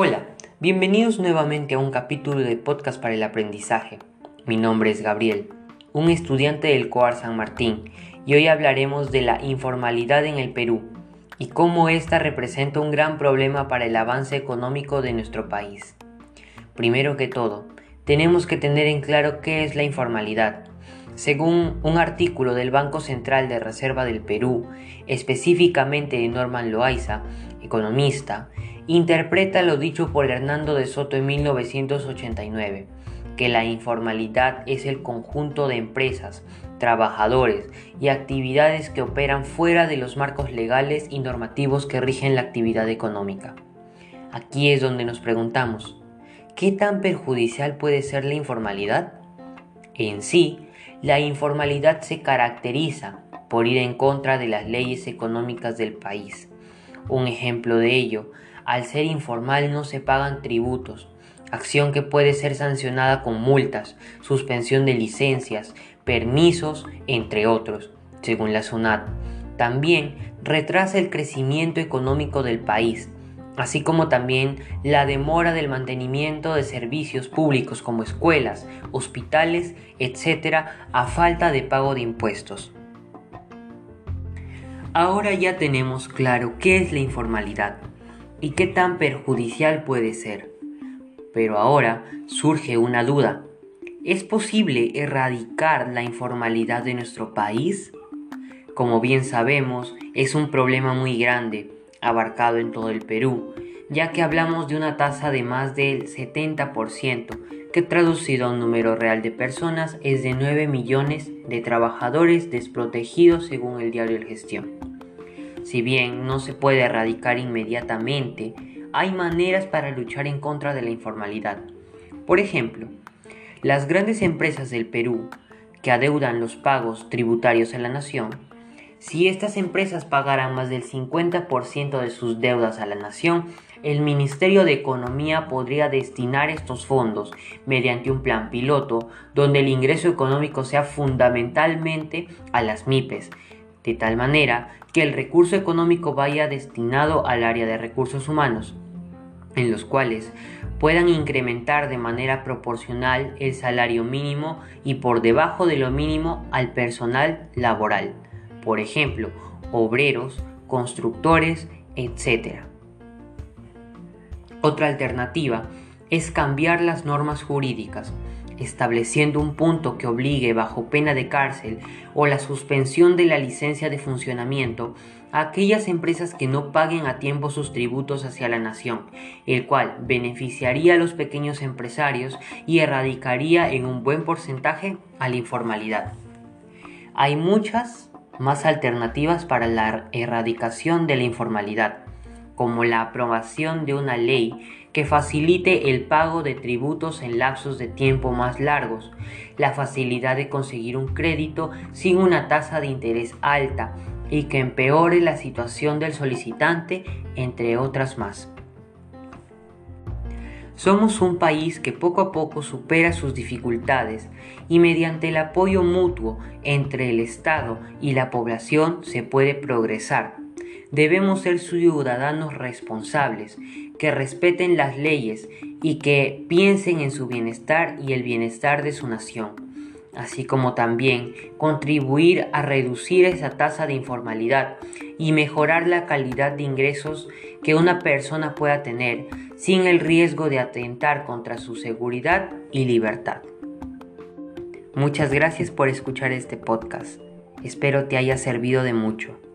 Hola, bienvenidos nuevamente a un capítulo de podcast para el aprendizaje. Mi nombre es Gabriel, un estudiante del COAR San Martín, y hoy hablaremos de la informalidad en el Perú y cómo esta representa un gran problema para el avance económico de nuestro país. Primero que todo, tenemos que tener en claro qué es la informalidad. Según un artículo del Banco Central de Reserva del Perú, específicamente de Norman Loaiza, economista, interpreta lo dicho por Hernando de Soto en 1989, que la informalidad es el conjunto de empresas, trabajadores y actividades que operan fuera de los marcos legales y normativos que rigen la actividad económica. Aquí es donde nos preguntamos, ¿qué tan perjudicial puede ser la informalidad? En sí, la informalidad se caracteriza por ir en contra de las leyes económicas del país. Un ejemplo de ello al ser informal no se pagan tributos, acción que puede ser sancionada con multas, suspensión de licencias, permisos, entre otros, según la SUNAT. También retrasa el crecimiento económico del país, así como también la demora del mantenimiento de servicios públicos como escuelas, hospitales, etc., a falta de pago de impuestos. Ahora ya tenemos claro qué es la informalidad y qué tan perjudicial puede ser. Pero ahora surge una duda. ¿Es posible erradicar la informalidad de nuestro país? Como bien sabemos, es un problema muy grande, abarcado en todo el Perú, ya que hablamos de una tasa de más del 70%, que traducido a un número real de personas es de 9 millones de trabajadores desprotegidos según el diario El Gestión. Si bien no se puede erradicar inmediatamente, hay maneras para luchar en contra de la informalidad. Por ejemplo, las grandes empresas del Perú que adeudan los pagos tributarios a la nación, si estas empresas pagaran más del 50% de sus deudas a la nación, el Ministerio de Economía podría destinar estos fondos mediante un plan piloto donde el ingreso económico sea fundamentalmente a las MIPES, de tal manera que el recurso económico vaya destinado al área de recursos humanos, en los cuales puedan incrementar de manera proporcional el salario mínimo y por debajo de lo mínimo al personal laboral, por ejemplo, obreros, constructores, etc. Otra alternativa es cambiar las normas jurídicas estableciendo un punto que obligue bajo pena de cárcel o la suspensión de la licencia de funcionamiento a aquellas empresas que no paguen a tiempo sus tributos hacia la nación, el cual beneficiaría a los pequeños empresarios y erradicaría en un buen porcentaje a la informalidad. Hay muchas más alternativas para la erradicación de la informalidad, como la aprobación de una ley que facilite el pago de tributos en lapsos de tiempo más largos, la facilidad de conseguir un crédito sin una tasa de interés alta y que empeore la situación del solicitante, entre otras más. Somos un país que poco a poco supera sus dificultades y mediante el apoyo mutuo entre el Estado y la población se puede progresar debemos ser ciudadanos responsables, que respeten las leyes y que piensen en su bienestar y el bienestar de su nación, así como también contribuir a reducir esa tasa de informalidad y mejorar la calidad de ingresos que una persona pueda tener sin el riesgo de atentar contra su seguridad y libertad. Muchas gracias por escuchar este podcast. Espero te haya servido de mucho.